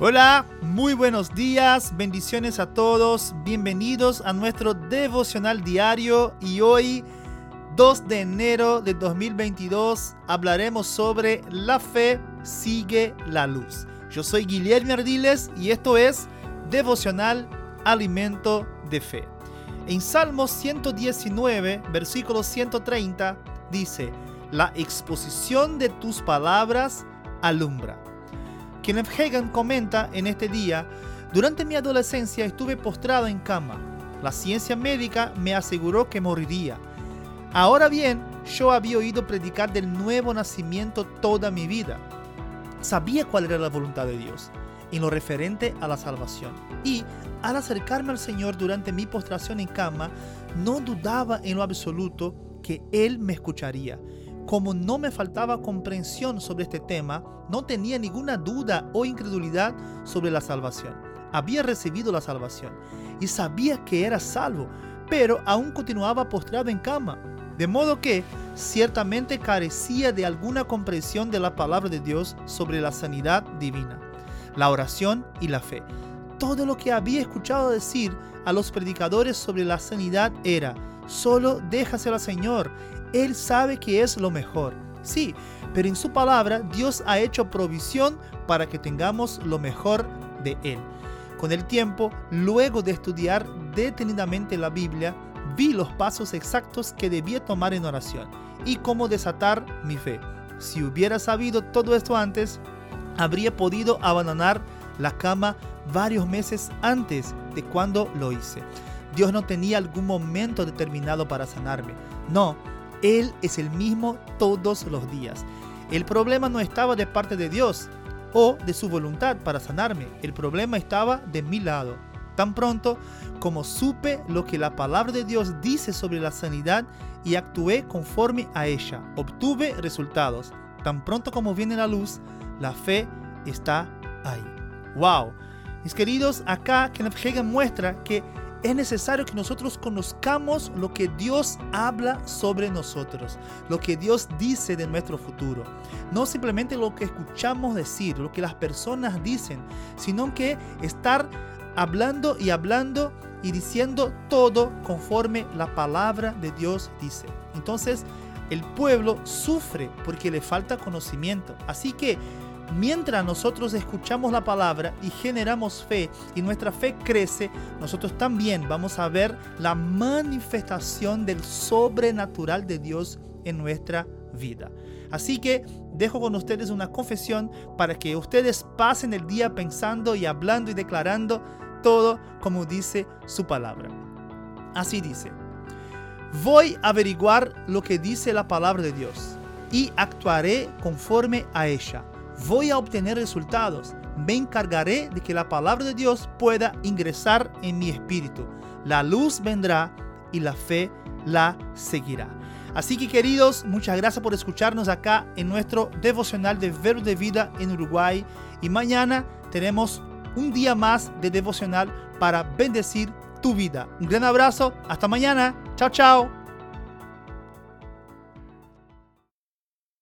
Hola, muy buenos días, bendiciones a todos, bienvenidos a nuestro devocional diario y hoy 2 de enero de 2022 hablaremos sobre la fe sigue la luz. Yo soy Guillermo Ardiles y esto es devocional alimento de fe. En Salmos 119, versículo 130 dice, la exposición de tus palabras alumbra. Kenneth Hagan comenta en este día, durante mi adolescencia estuve postrado en cama. La ciencia médica me aseguró que moriría. Ahora bien, yo había oído predicar del nuevo nacimiento toda mi vida. Sabía cuál era la voluntad de Dios en lo referente a la salvación. Y al acercarme al Señor durante mi postración en cama, no dudaba en lo absoluto que Él me escucharía como no me faltaba comprensión sobre este tema, no tenía ninguna duda o incredulidad sobre la salvación. Había recibido la salvación y sabía que era salvo, pero aún continuaba postrado en cama. De modo que ciertamente carecía de alguna comprensión de la palabra de Dios sobre la sanidad divina, la oración y la fe. Todo lo que había escuchado decir a los predicadores sobre la sanidad era, solo déjaselo al Señor, él sabe que es lo mejor. Sí, pero en su palabra Dios ha hecho provisión para que tengamos lo mejor de Él. Con el tiempo, luego de estudiar detenidamente la Biblia, vi los pasos exactos que debía tomar en oración y cómo desatar mi fe. Si hubiera sabido todo esto antes, habría podido abandonar la cama varios meses antes de cuando lo hice. Dios no tenía algún momento determinado para sanarme. No, él es el mismo todos los días. El problema no estaba de parte de Dios o de su voluntad para sanarme. El problema estaba de mi lado. Tan pronto como supe lo que la palabra de Dios dice sobre la sanidad y actué conforme a ella, obtuve resultados. Tan pronto como viene la luz, la fe está ahí. ¡Wow! Mis queridos, acá Kenneth Hagen muestra que es necesario que nosotros conozcamos lo que Dios habla sobre nosotros, lo que Dios dice de nuestro futuro. No simplemente lo que escuchamos decir, lo que las personas dicen, sino que estar hablando y hablando y diciendo todo conforme la palabra de Dios dice. Entonces, el pueblo sufre porque le falta conocimiento. Así que mientras nosotros escuchamos la palabra y generamos fe y nuestra fe crece, nosotros también vamos a ver la manifestación del sobrenatural de Dios en nuestra vida. Así que dejo con ustedes una confesión para que ustedes pasen el día pensando y hablando y declarando todo como dice su palabra. Así dice, voy a averiguar lo que dice la palabra de Dios y actuaré conforme a ella voy a obtener resultados. Me encargaré de que la palabra de Dios pueda ingresar en mi espíritu. La luz vendrá y la fe la seguirá. Así que queridos, muchas gracias por escucharnos acá en nuestro devocional de Verbo de Vida en Uruguay. Y mañana tenemos un día más de devocional para bendecir tu vida. Un gran abrazo, hasta mañana. Chao, chao.